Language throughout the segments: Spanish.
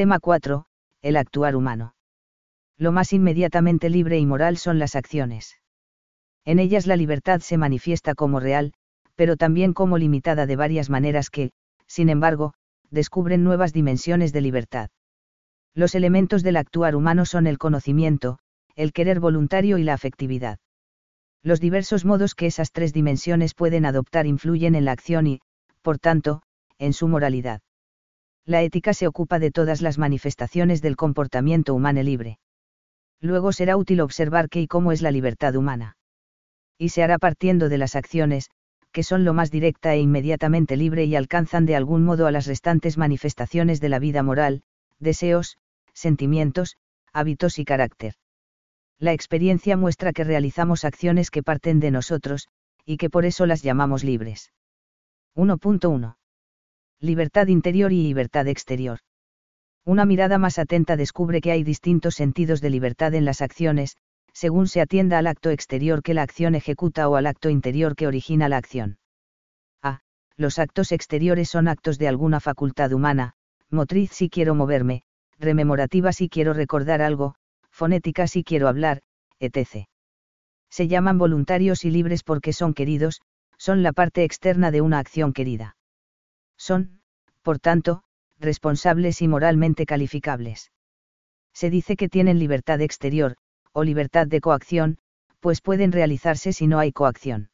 Tema 4. El actuar humano. Lo más inmediatamente libre y moral son las acciones. En ellas la libertad se manifiesta como real, pero también como limitada de varias maneras que, sin embargo, descubren nuevas dimensiones de libertad. Los elementos del actuar humano son el conocimiento, el querer voluntario y la afectividad. Los diversos modos que esas tres dimensiones pueden adoptar influyen en la acción y, por tanto, en su moralidad. La ética se ocupa de todas las manifestaciones del comportamiento humano libre. Luego será útil observar qué y cómo es la libertad humana. Y se hará partiendo de las acciones, que son lo más directa e inmediatamente libre y alcanzan de algún modo a las restantes manifestaciones de la vida moral, deseos, sentimientos, hábitos y carácter. La experiencia muestra que realizamos acciones que parten de nosotros, y que por eso las llamamos libres. 1.1. Libertad interior y libertad exterior. Una mirada más atenta descubre que hay distintos sentidos de libertad en las acciones, según se atienda al acto exterior que la acción ejecuta o al acto interior que origina la acción. A. Los actos exteriores son actos de alguna facultad humana, motriz si quiero moverme, rememorativa si quiero recordar algo, fonética si quiero hablar, etc. Se llaman voluntarios y libres porque son queridos, son la parte externa de una acción querida. Son, por tanto, responsables y moralmente calificables. Se dice que tienen libertad exterior, o libertad de coacción, pues pueden realizarse si no hay coacción.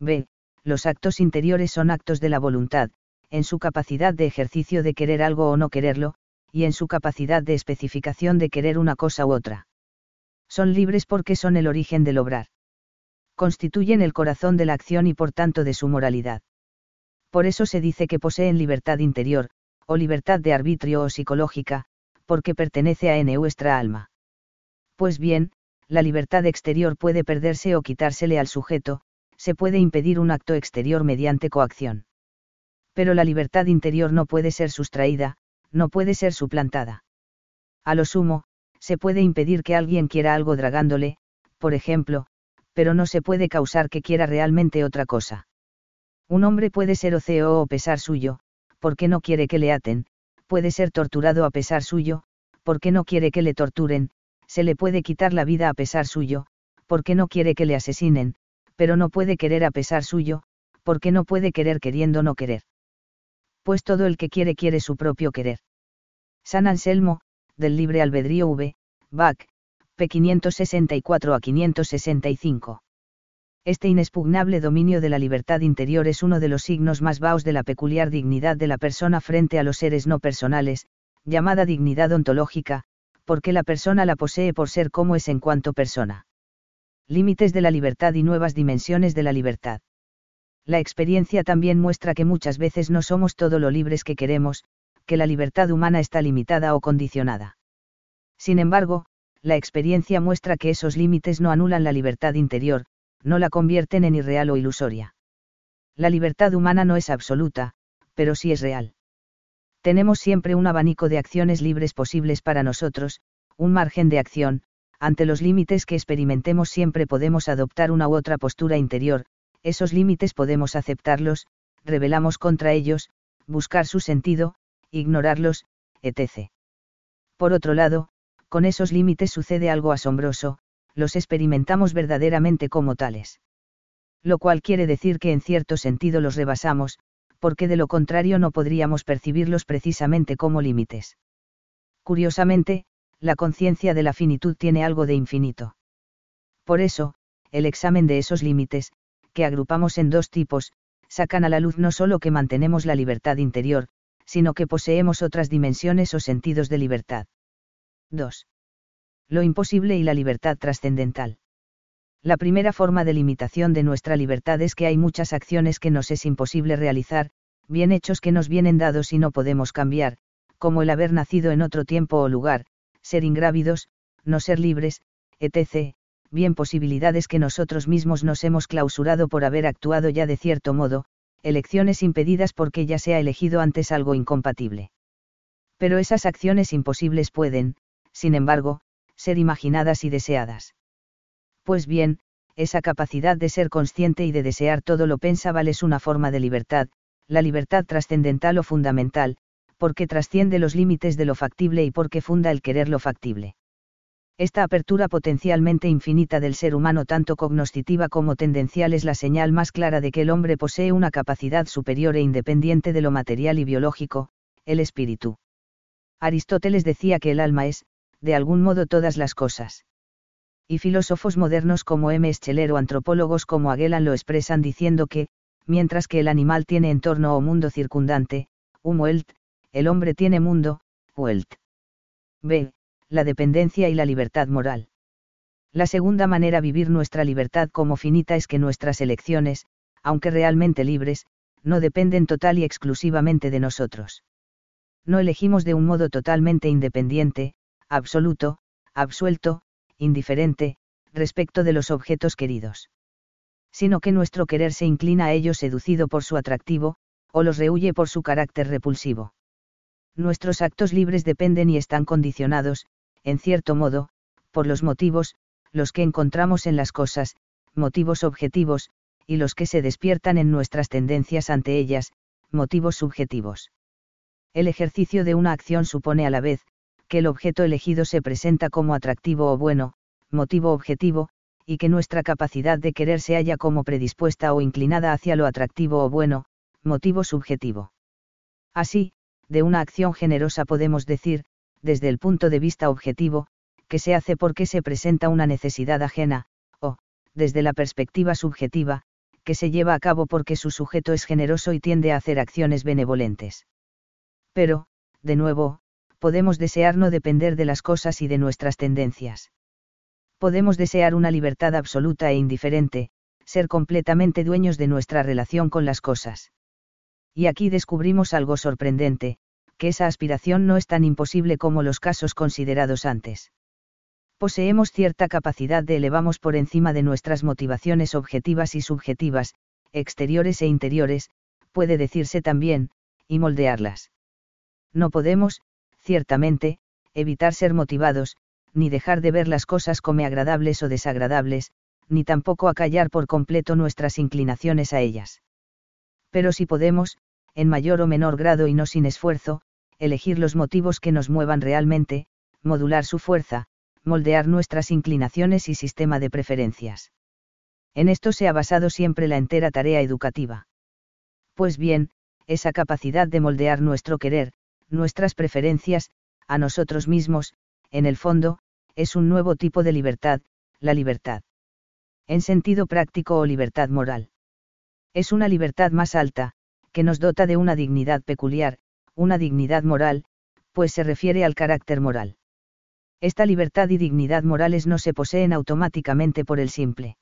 B. Los actos interiores son actos de la voluntad, en su capacidad de ejercicio de querer algo o no quererlo, y en su capacidad de especificación de querer una cosa u otra. Son libres porque son el origen del obrar. Constituyen el corazón de la acción y por tanto de su moralidad. Por eso se dice que poseen libertad interior, o libertad de arbitrio o psicológica, porque pertenece a nuestra alma. Pues bien, la libertad exterior puede perderse o quitársele al sujeto, se puede impedir un acto exterior mediante coacción. Pero la libertad interior no puede ser sustraída, no puede ser suplantada. A lo sumo, se puede impedir que alguien quiera algo dragándole, por ejemplo, pero no se puede causar que quiera realmente otra cosa. Un hombre puede ser oceo o pesar suyo, porque no quiere que le aten, puede ser torturado a pesar suyo, porque no quiere que le torturen, se le puede quitar la vida a pesar suyo, porque no quiere que le asesinen, pero no puede querer a pesar suyo, porque no puede querer queriendo no querer. Pues todo el que quiere quiere su propio querer. San Anselmo, del libre albedrío V, Bach, p. 564 a 565. Este inexpugnable dominio de la libertad interior es uno de los signos más vaos de la peculiar dignidad de la persona frente a los seres no personales, llamada dignidad ontológica, porque la persona la posee por ser como es en cuanto persona. Límites de la libertad y nuevas dimensiones de la libertad. La experiencia también muestra que muchas veces no somos todo lo libres que queremos, que la libertad humana está limitada o condicionada. Sin embargo, la experiencia muestra que esos límites no anulan la libertad interior, no la convierten en irreal o ilusoria. La libertad humana no es absoluta, pero sí es real tenemos siempre un abanico de acciones libres posibles para nosotros, un margen de acción, ante los límites que experimentemos siempre podemos adoptar una u otra postura interior, esos límites podemos aceptarlos, rebelamos contra ellos, buscar su sentido, ignorarlos, etc. Por otro lado, con esos límites sucede algo asombroso, los experimentamos verdaderamente como tales. Lo cual quiere decir que en cierto sentido los rebasamos, porque de lo contrario no podríamos percibirlos precisamente como límites. Curiosamente, la conciencia de la finitud tiene algo de infinito. Por eso, el examen de esos límites, que agrupamos en dos tipos, sacan a la luz no solo que mantenemos la libertad interior, sino que poseemos otras dimensiones o sentidos de libertad. 2. Lo imposible y la libertad trascendental. La primera forma de limitación de nuestra libertad es que hay muchas acciones que nos es imposible realizar, bien hechos que nos vienen dados y no podemos cambiar, como el haber nacido en otro tiempo o lugar, ser ingrávidos, no ser libres, etc., bien posibilidades que nosotros mismos nos hemos clausurado por haber actuado ya de cierto modo, elecciones impedidas porque ya se ha elegido antes algo incompatible. Pero esas acciones imposibles pueden, sin embargo, ser imaginadas y deseadas. Pues bien, esa capacidad de ser consciente y de desear todo lo pensable es una forma de libertad, la libertad trascendental o fundamental, porque trasciende los límites de lo factible y porque funda el querer lo factible. Esta apertura potencialmente infinita del ser humano tanto cognoscitiva como tendencial es la señal más clara de que el hombre posee una capacidad superior e independiente de lo material y biológico, el espíritu. Aristóteles decía que el alma es, de algún modo, todas las cosas. Y filósofos modernos como M. Scheller o antropólogos como Aguelan lo expresan diciendo que, mientras que el animal tiene entorno o mundo circundante, um el hombre tiene mundo, Welt. B. La dependencia y la libertad moral. La segunda manera vivir nuestra libertad como finita es que nuestras elecciones, aunque realmente libres, no dependen total y exclusivamente de nosotros. No elegimos de un modo totalmente independiente, absoluto, absuelto, indiferente, respecto de los objetos queridos. Sino que nuestro querer se inclina a ellos seducido por su atractivo, o los rehuye por su carácter repulsivo nuestros actos libres dependen y están condicionados, en cierto modo, por los motivos, los que encontramos en las cosas, motivos objetivos, y los que se despiertan en nuestras tendencias ante ellas, motivos subjetivos. El ejercicio de una acción supone a la vez, que el objeto elegido se presenta como atractivo o bueno, motivo objetivo, y que nuestra capacidad de querer se halla como predispuesta o inclinada hacia lo atractivo o bueno, motivo subjetivo. Así, de una acción generosa podemos decir, desde el punto de vista objetivo, que se hace porque se presenta una necesidad ajena, o, desde la perspectiva subjetiva, que se lleva a cabo porque su sujeto es generoso y tiende a hacer acciones benevolentes. Pero, de nuevo, podemos desear no depender de las cosas y de nuestras tendencias. Podemos desear una libertad absoluta e indiferente, ser completamente dueños de nuestra relación con las cosas. Y aquí descubrimos algo sorprendente, que esa aspiración no es tan imposible como los casos considerados antes. Poseemos cierta capacidad de elevamos por encima de nuestras motivaciones objetivas y subjetivas, exteriores e interiores, puede decirse también, y moldearlas. No podemos, ciertamente, evitar ser motivados, ni dejar de ver las cosas como agradables o desagradables, ni tampoco acallar por completo nuestras inclinaciones a ellas. Pero si podemos, en mayor o menor grado y no sin esfuerzo, elegir los motivos que nos muevan realmente, modular su fuerza, moldear nuestras inclinaciones y sistema de preferencias. En esto se ha basado siempre la entera tarea educativa. Pues bien, esa capacidad de moldear nuestro querer, nuestras preferencias, a nosotros mismos, en el fondo, es un nuevo tipo de libertad, la libertad. En sentido práctico o libertad moral. Es una libertad más alta, que nos dota de una dignidad peculiar, una dignidad moral, pues se refiere al carácter moral. Esta libertad y dignidad morales no se poseen automáticamente por el simple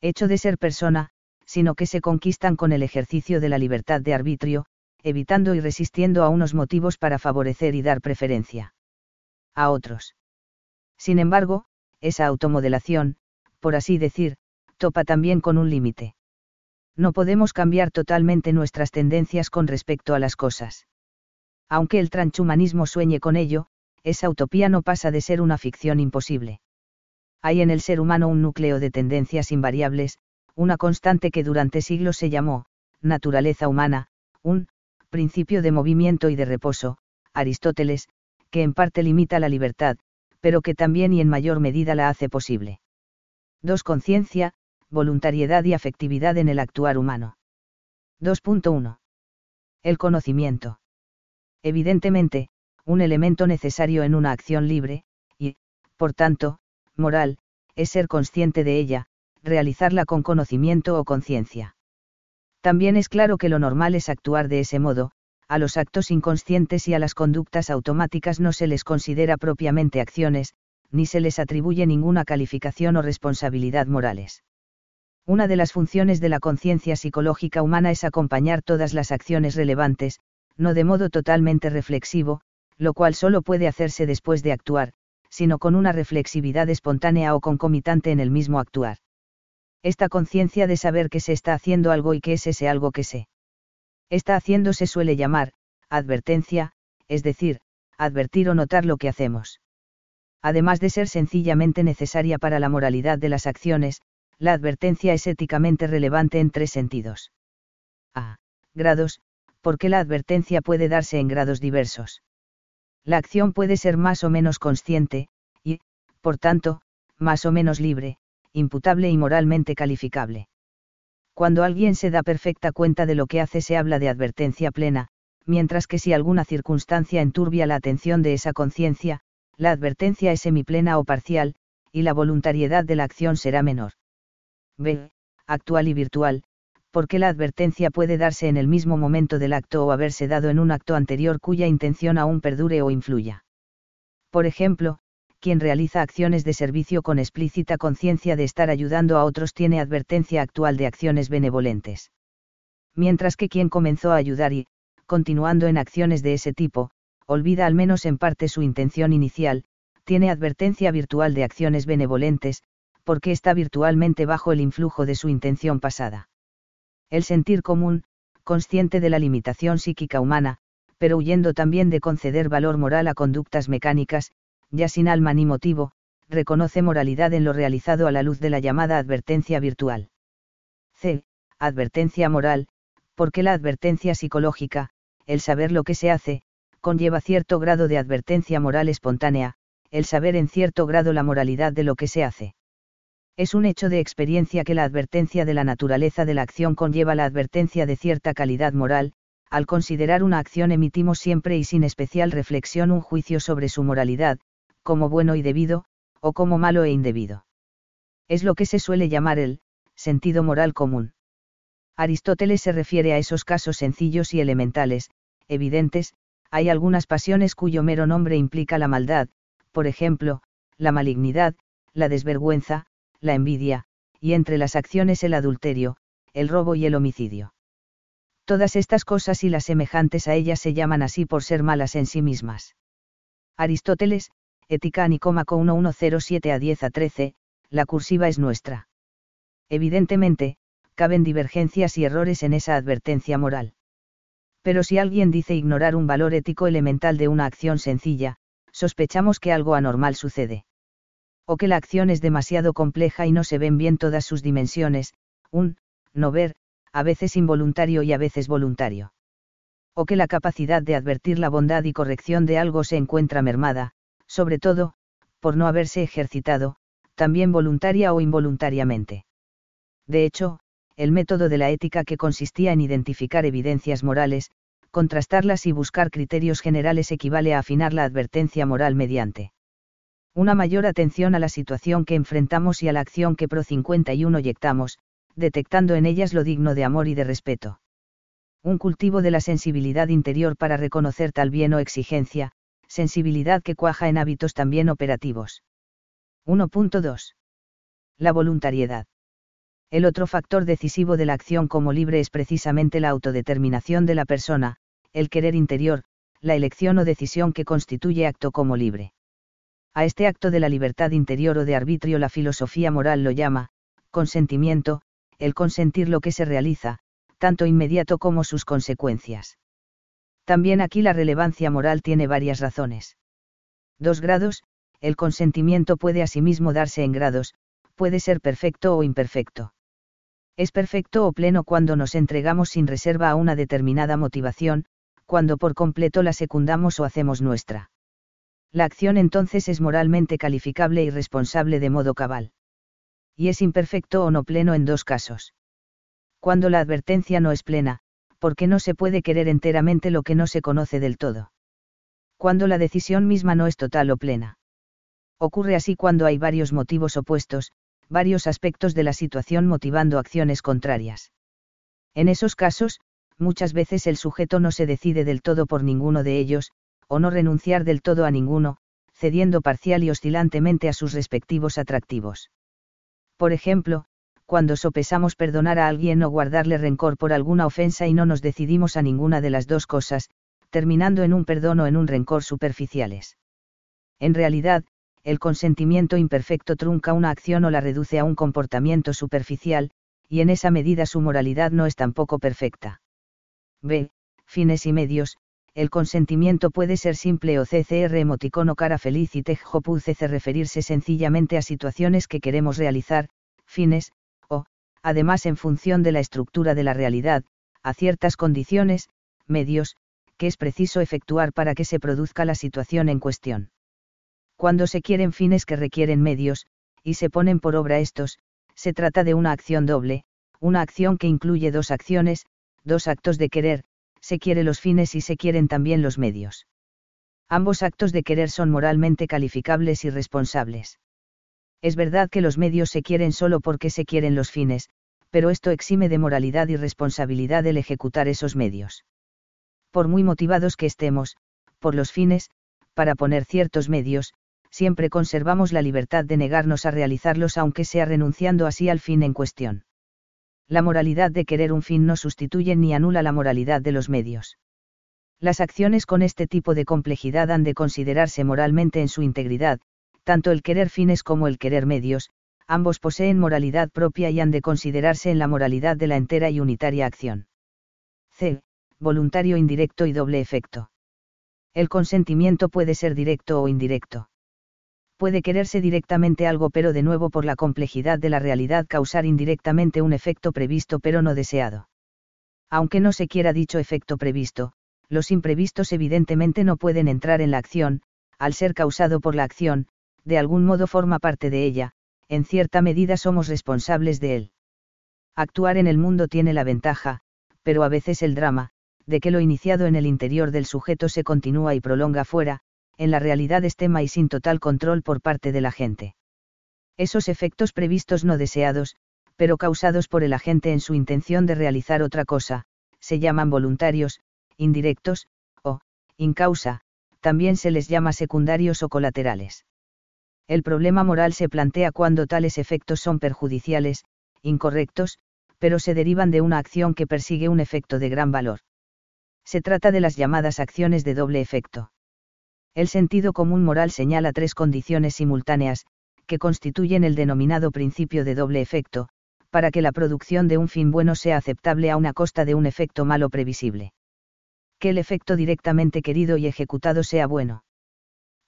hecho de ser persona, sino que se conquistan con el ejercicio de la libertad de arbitrio, evitando y resistiendo a unos motivos para favorecer y dar preferencia a otros. Sin embargo, esa automodelación, por así decir, topa también con un límite no podemos cambiar totalmente nuestras tendencias con respecto a las cosas. Aunque el transhumanismo sueñe con ello, esa utopía no pasa de ser una ficción imposible. Hay en el ser humano un núcleo de tendencias invariables, una constante que durante siglos se llamó, naturaleza humana, un, principio de movimiento y de reposo, Aristóteles, que en parte limita la libertad, pero que también y en mayor medida la hace posible. 2. Conciencia, voluntariedad y afectividad en el actuar humano. 2.1. El conocimiento. Evidentemente, un elemento necesario en una acción libre, y, por tanto, moral, es ser consciente de ella, realizarla con conocimiento o conciencia. También es claro que lo normal es actuar de ese modo, a los actos inconscientes y a las conductas automáticas no se les considera propiamente acciones, ni se les atribuye ninguna calificación o responsabilidad morales. Una de las funciones de la conciencia psicológica humana es acompañar todas las acciones relevantes, no de modo totalmente reflexivo, lo cual solo puede hacerse después de actuar, sino con una reflexividad espontánea o concomitante en el mismo actuar. Esta conciencia de saber que se está haciendo algo y que es ese algo que se está haciendo se suele llamar, advertencia, es decir, advertir o notar lo que hacemos. Además de ser sencillamente necesaria para la moralidad de las acciones, la advertencia es éticamente relevante en tres sentidos. A. Grados, porque la advertencia puede darse en grados diversos. La acción puede ser más o menos consciente, y, por tanto, más o menos libre, imputable y moralmente calificable. Cuando alguien se da perfecta cuenta de lo que hace se habla de advertencia plena, mientras que si alguna circunstancia enturbia la atención de esa conciencia, la advertencia es semiplena o parcial, y la voluntariedad de la acción será menor. B. Actual y virtual, porque la advertencia puede darse en el mismo momento del acto o haberse dado en un acto anterior cuya intención aún perdure o influya. Por ejemplo, quien realiza acciones de servicio con explícita conciencia de estar ayudando a otros tiene advertencia actual de acciones benevolentes. Mientras que quien comenzó a ayudar y, continuando en acciones de ese tipo, olvida al menos en parte su intención inicial, tiene advertencia virtual de acciones benevolentes, porque está virtualmente bajo el influjo de su intención pasada. El sentir común, consciente de la limitación psíquica humana, pero huyendo también de conceder valor moral a conductas mecánicas, ya sin alma ni motivo, reconoce moralidad en lo realizado a la luz de la llamada advertencia virtual. C. Advertencia moral, porque la advertencia psicológica, el saber lo que se hace, conlleva cierto grado de advertencia moral espontánea, el saber en cierto grado la moralidad de lo que se hace. Es un hecho de experiencia que la advertencia de la naturaleza de la acción conlleva la advertencia de cierta calidad moral, al considerar una acción emitimos siempre y sin especial reflexión un juicio sobre su moralidad, como bueno y debido, o como malo e indebido. Es lo que se suele llamar el sentido moral común. Aristóteles se refiere a esos casos sencillos y elementales, evidentes, hay algunas pasiones cuyo mero nombre implica la maldad, por ejemplo, la malignidad, la desvergüenza, la envidia, y entre las acciones el adulterio, el robo y el homicidio. Todas estas cosas y las semejantes a ellas se llaman así por ser malas en sí mismas. Aristóteles, Ética Nicómaco 1107 a 10 a 13, la cursiva es nuestra. Evidentemente, caben divergencias y errores en esa advertencia moral. Pero si alguien dice ignorar un valor ético elemental de una acción sencilla, sospechamos que algo anormal sucede o que la acción es demasiado compleja y no se ven bien todas sus dimensiones, un, no ver, a veces involuntario y a veces voluntario. O que la capacidad de advertir la bondad y corrección de algo se encuentra mermada, sobre todo, por no haberse ejercitado, también voluntaria o involuntariamente. De hecho, el método de la ética que consistía en identificar evidencias morales, contrastarlas y buscar criterios generales equivale a afinar la advertencia moral mediante una mayor atención a la situación que enfrentamos y a la acción que Pro 51 yectamos, detectando en ellas lo digno de amor y de respeto. Un cultivo de la sensibilidad interior para reconocer tal bien o exigencia, sensibilidad que cuaja en hábitos también operativos. 1.2. La voluntariedad. El otro factor decisivo de la acción como libre es precisamente la autodeterminación de la persona, el querer interior, la elección o decisión que constituye acto como libre. A este acto de la libertad interior o de arbitrio la filosofía moral lo llama, consentimiento, el consentir lo que se realiza, tanto inmediato como sus consecuencias. También aquí la relevancia moral tiene varias razones. Dos grados, el consentimiento puede asimismo darse en grados, puede ser perfecto o imperfecto. Es perfecto o pleno cuando nos entregamos sin reserva a una determinada motivación, cuando por completo la secundamos o hacemos nuestra la acción entonces es moralmente calificable y responsable de modo cabal. Y es imperfecto o no pleno en dos casos. Cuando la advertencia no es plena, porque no se puede querer enteramente lo que no se conoce del todo. Cuando la decisión misma no es total o plena. Ocurre así cuando hay varios motivos opuestos, varios aspectos de la situación motivando acciones contrarias. En esos casos, muchas veces el sujeto no se decide del todo por ninguno de ellos, o no renunciar del todo a ninguno, cediendo parcial y oscilantemente a sus respectivos atractivos. Por ejemplo, cuando sopesamos perdonar a alguien o guardarle rencor por alguna ofensa y no nos decidimos a ninguna de las dos cosas, terminando en un perdón o en un rencor superficiales. En realidad, el consentimiento imperfecto trunca una acción o la reduce a un comportamiento superficial, y en esa medida su moralidad no es tampoco perfecta. B. Fines y medios, el consentimiento puede ser simple o CCR emoticono cara feliz y CC referirse sencillamente a situaciones que queremos realizar, fines, además en función de la estructura de la realidad, a ciertas condiciones, medios, que es preciso efectuar para que se produzca la situación en cuestión. Cuando se quieren fines que requieren medios, y se ponen por obra estos, se trata de una acción doble, una acción que incluye dos acciones, dos actos de querer, se quiere los fines y se quieren también los medios. Ambos actos de querer son moralmente calificables y responsables. Es verdad que los medios se quieren solo porque se quieren los fines, pero esto exime de moralidad y responsabilidad el ejecutar esos medios. Por muy motivados que estemos, por los fines, para poner ciertos medios, siempre conservamos la libertad de negarnos a realizarlos aunque sea renunciando así al fin en cuestión. La moralidad de querer un fin no sustituye ni anula la moralidad de los medios. Las acciones con este tipo de complejidad han de considerarse moralmente en su integridad, tanto el querer fines como el querer medios, ambos poseen moralidad propia y han de considerarse en la moralidad de la entera y unitaria acción. C. Voluntario indirecto y doble efecto. El consentimiento puede ser directo o indirecto. Puede quererse directamente algo pero de nuevo por la complejidad de la realidad causar indirectamente un efecto previsto pero no deseado. Aunque no se quiera dicho efecto previsto, los imprevistos evidentemente no pueden entrar en la acción, al ser causado por la acción, de algún modo forma parte de ella, en cierta medida somos responsables de él. Actuar en el mundo tiene la ventaja, pero a veces el drama, de que lo iniciado en el interior del sujeto se continúa y prolonga fuera, en la realidad estema y sin total control por parte de la gente. Esos efectos previstos no deseados, pero causados por el agente en su intención de realizar otra cosa, se llaman voluntarios, indirectos, o, incausa, también se les llama secundarios o colaterales. El problema moral se plantea cuando tales efectos son perjudiciales, incorrectos, pero se derivan de una acción que persigue un efecto de gran valor. Se trata de las llamadas acciones de doble efecto. El sentido común moral señala tres condiciones simultáneas, que constituyen el denominado principio de doble efecto, para que la producción de un fin bueno sea aceptable a una costa de un efecto malo previsible. Que el efecto directamente querido y ejecutado sea bueno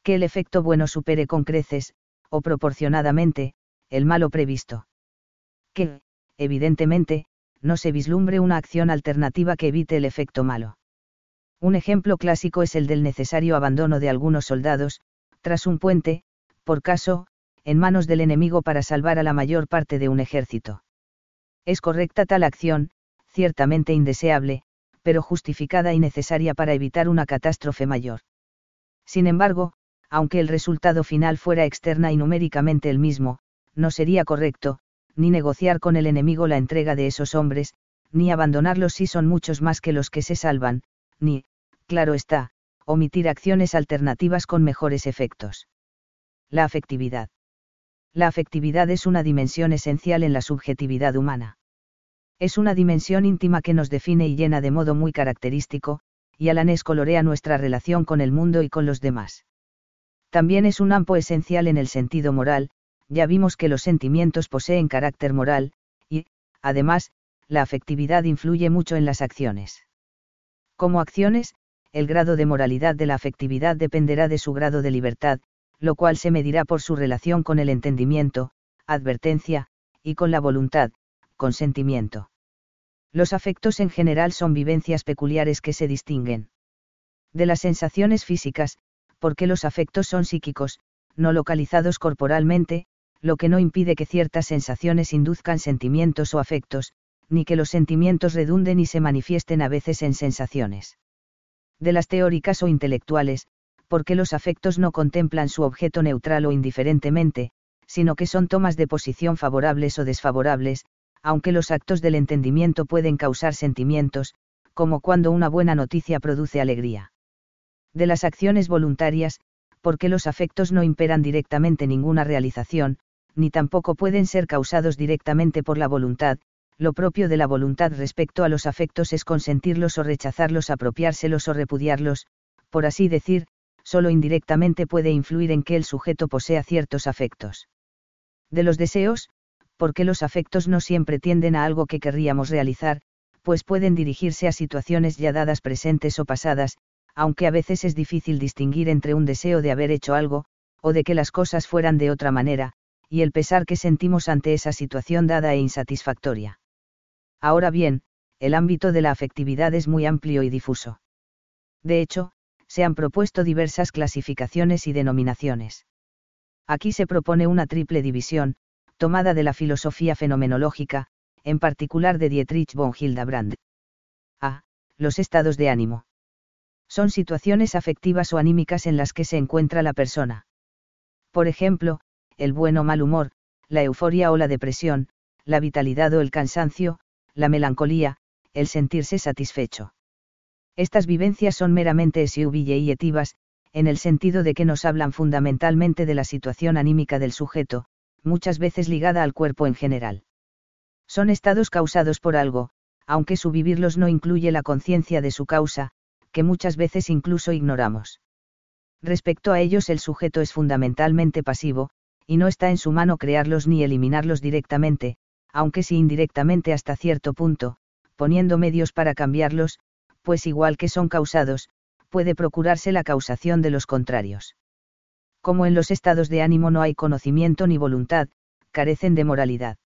que el efecto bueno supere con creces, o proporcionadamente, el malo previsto. Que, evidentemente, no se vislumbre una acción alternativa que evite el efecto malo. Un ejemplo clásico es el del necesario abandono de algunos soldados, tras un puente, por caso, en manos del enemigo para salvar a la mayor parte de un ejército. Es correcta tal acción, ciertamente indeseable, pero justificada y necesaria para evitar una catástrofe mayor. Sin embargo, aunque el resultado final fuera externa y numéricamente el mismo, no sería correcto, ni negociar con el enemigo la entrega de esos hombres, ni abandonarlos si son muchos más que los que se salvan, ni, claro está, omitir acciones alternativas con mejores efectos. La afectividad. La afectividad es una dimensión esencial en la subjetividad humana. Es una dimensión íntima que nos define y llena de modo muy característico, y Alanes colorea nuestra relación con el mundo y con los demás también es un ampo esencial en el sentido moral, ya vimos que los sentimientos poseen carácter moral, y, además, la afectividad influye mucho en las acciones. Como acciones, el grado de moralidad de la afectividad dependerá de su grado de libertad, lo cual se medirá por su relación con el entendimiento, advertencia, y con la voluntad, consentimiento. Los afectos en general son vivencias peculiares que se distinguen. De las sensaciones físicas, porque los afectos son psíquicos, no localizados corporalmente, lo que no impide que ciertas sensaciones induzcan sentimientos o afectos, ni que los sentimientos redunden y se manifiesten a veces en sensaciones. De las teóricas o intelectuales, porque los afectos no contemplan su objeto neutral o indiferentemente, sino que son tomas de posición favorables o desfavorables, aunque los actos del entendimiento pueden causar sentimientos, como cuando una buena noticia produce alegría de las acciones voluntarias, porque los afectos no imperan directamente ninguna realización, ni tampoco pueden ser causados directamente por la voluntad, lo propio de la voluntad respecto a los afectos es consentirlos o rechazarlos, apropiárselos o repudiarlos, por así decir, solo indirectamente puede influir en que el sujeto posea ciertos afectos. De los deseos, porque los afectos no siempre tienden a algo que querríamos realizar, pues pueden dirigirse a situaciones ya dadas presentes o pasadas, aunque a veces es difícil distinguir entre un deseo de haber hecho algo, o de que las cosas fueran de otra manera, y el pesar que sentimos ante esa situación dada e insatisfactoria. Ahora bien, el ámbito de la afectividad es muy amplio y difuso. De hecho, se han propuesto diversas clasificaciones y denominaciones. Aquí se propone una triple división, tomada de la filosofía fenomenológica, en particular de Dietrich von Hildebrand. A. Los estados de ánimo. Son situaciones afectivas o anímicas en las que se encuentra la persona. Por ejemplo, el buen o mal humor, la euforia o la depresión, la vitalidad o el cansancio, la melancolía, el sentirse satisfecho. Estas vivencias son meramente subjetivas, en el sentido de que nos hablan fundamentalmente de la situación anímica del sujeto, muchas veces ligada al cuerpo en general. Son estados causados por algo, aunque su vivirlos no incluye la conciencia de su causa, que muchas veces incluso ignoramos. Respecto a ellos el sujeto es fundamentalmente pasivo, y no está en su mano crearlos ni eliminarlos directamente, aunque sí indirectamente hasta cierto punto, poniendo medios para cambiarlos, pues igual que son causados, puede procurarse la causación de los contrarios. Como en los estados de ánimo no hay conocimiento ni voluntad, carecen de moralidad.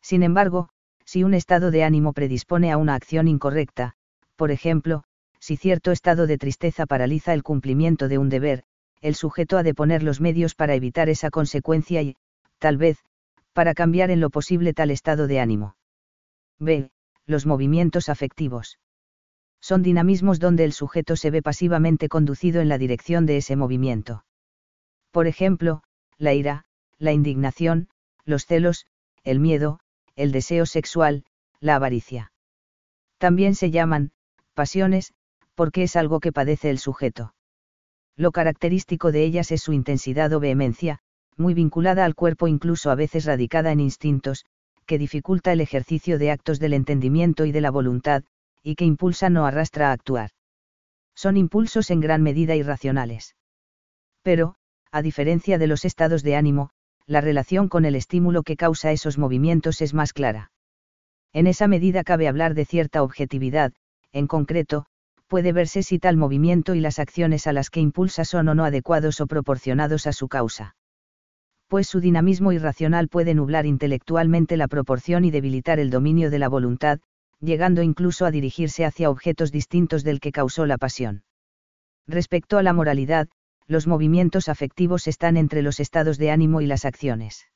Sin embargo, si un estado de ánimo predispone a una acción incorrecta, por ejemplo, si cierto estado de tristeza paraliza el cumplimiento de un deber, el sujeto ha de poner los medios para evitar esa consecuencia y, tal vez, para cambiar en lo posible tal estado de ánimo. B. Los movimientos afectivos. Son dinamismos donde el sujeto se ve pasivamente conducido en la dirección de ese movimiento. Por ejemplo, la ira, la indignación, los celos, el miedo, el deseo sexual, la avaricia. También se llaman, pasiones, porque es algo que padece el sujeto. Lo característico de ellas es su intensidad o vehemencia, muy vinculada al cuerpo incluso a veces radicada en instintos, que dificulta el ejercicio de actos del entendimiento y de la voluntad, y que impulsa o arrastra a actuar. Son impulsos en gran medida irracionales. Pero, a diferencia de los estados de ánimo, la relación con el estímulo que causa esos movimientos es más clara. En esa medida cabe hablar de cierta objetividad, en concreto, puede verse si tal movimiento y las acciones a las que impulsa son o no adecuados o proporcionados a su causa. Pues su dinamismo irracional puede nublar intelectualmente la proporción y debilitar el dominio de la voluntad, llegando incluso a dirigirse hacia objetos distintos del que causó la pasión. Respecto a la moralidad, los movimientos afectivos están entre los estados de ánimo y las acciones.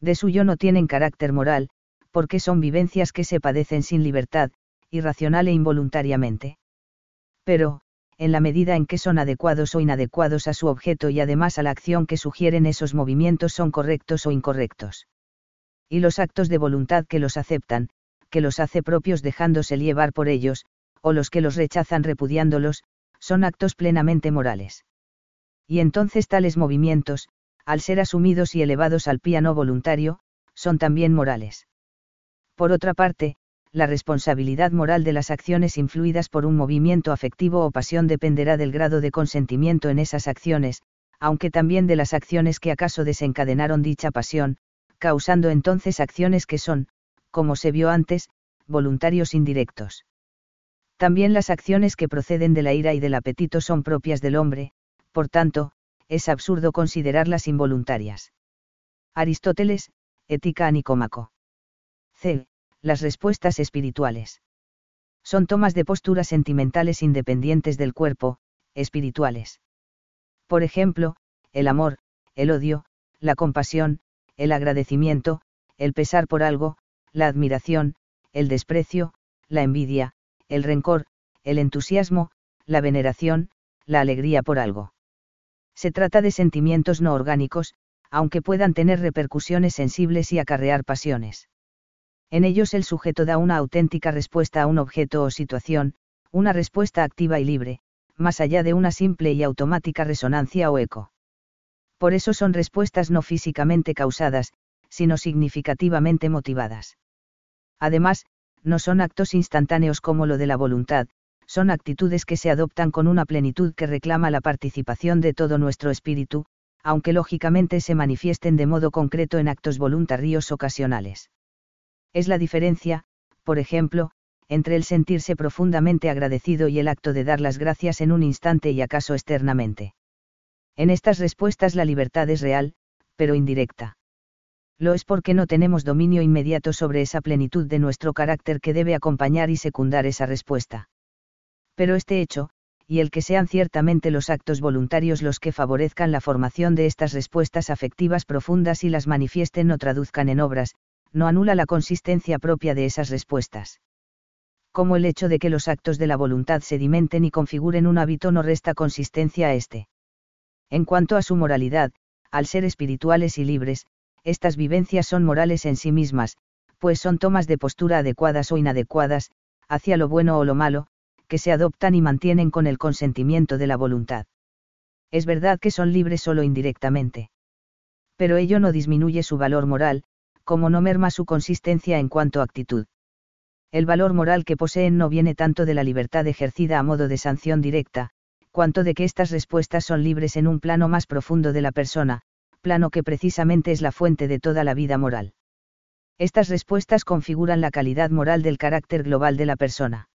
De suyo no tienen carácter moral, porque son vivencias que se padecen sin libertad, irracional e involuntariamente. Pero, en la medida en que son adecuados o inadecuados a su objeto y además a la acción que sugieren esos movimientos son correctos o incorrectos. Y los actos de voluntad que los aceptan, que los hace propios dejándose llevar por ellos, o los que los rechazan repudiándolos, son actos plenamente morales y entonces tales movimientos, al ser asumidos y elevados al piano voluntario, son también morales. Por otra parte, la responsabilidad moral de las acciones influidas por un movimiento afectivo o pasión dependerá del grado de consentimiento en esas acciones, aunque también de las acciones que acaso desencadenaron dicha pasión, causando entonces acciones que son, como se vio antes, voluntarios indirectos. También las acciones que proceden de la ira y del apetito son propias del hombre, por tanto, es absurdo considerarlas involuntarias. Aristóteles, Ética a Nicómaco. C. Las respuestas espirituales. Son tomas de posturas sentimentales independientes del cuerpo, espirituales. Por ejemplo, el amor, el odio, la compasión, el agradecimiento, el pesar por algo, la admiración, el desprecio, la envidia, el rencor, el entusiasmo, la veneración, la alegría por algo. Se trata de sentimientos no orgánicos, aunque puedan tener repercusiones sensibles y acarrear pasiones. En ellos el sujeto da una auténtica respuesta a un objeto o situación, una respuesta activa y libre, más allá de una simple y automática resonancia o eco. Por eso son respuestas no físicamente causadas, sino significativamente motivadas. Además, no son actos instantáneos como lo de la voluntad, son actitudes que se adoptan con una plenitud que reclama la participación de todo nuestro espíritu, aunque lógicamente se manifiesten de modo concreto en actos voluntarios ocasionales. Es la diferencia, por ejemplo, entre el sentirse profundamente agradecido y el acto de dar las gracias en un instante y acaso externamente. En estas respuestas la libertad es real, pero indirecta. Lo es porque no tenemos dominio inmediato sobre esa plenitud de nuestro carácter que debe acompañar y secundar esa respuesta. Pero este hecho, y el que sean ciertamente los actos voluntarios los que favorezcan la formación de estas respuestas afectivas profundas y las manifiesten o traduzcan en obras, no anula la consistencia propia de esas respuestas. Como el hecho de que los actos de la voluntad sedimenten y configuren un hábito no resta consistencia a este. En cuanto a su moralidad, al ser espirituales y libres, estas vivencias son morales en sí mismas, pues son tomas de postura adecuadas o inadecuadas, hacia lo bueno o lo malo, que se adoptan y mantienen con el consentimiento de la voluntad. Es verdad que son libres solo indirectamente. Pero ello no disminuye su valor moral, como no merma su consistencia en cuanto a actitud. El valor moral que poseen no viene tanto de la libertad ejercida a modo de sanción directa, cuanto de que estas respuestas son libres en un plano más profundo de la persona, plano que precisamente es la fuente de toda la vida moral. Estas respuestas configuran la calidad moral del carácter global de la persona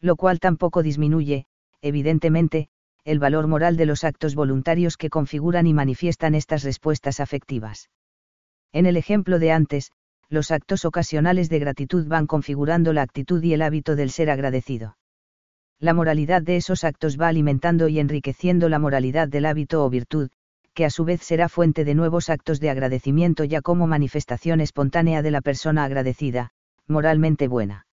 lo cual tampoco disminuye, evidentemente, el valor moral de los actos voluntarios que configuran y manifiestan estas respuestas afectivas. En el ejemplo de antes, los actos ocasionales de gratitud van configurando la actitud y el hábito del ser agradecido. La moralidad de esos actos va alimentando y enriqueciendo la moralidad del hábito o virtud, que a su vez será fuente de nuevos actos de agradecimiento ya como manifestación espontánea de la persona agradecida, moralmente buena.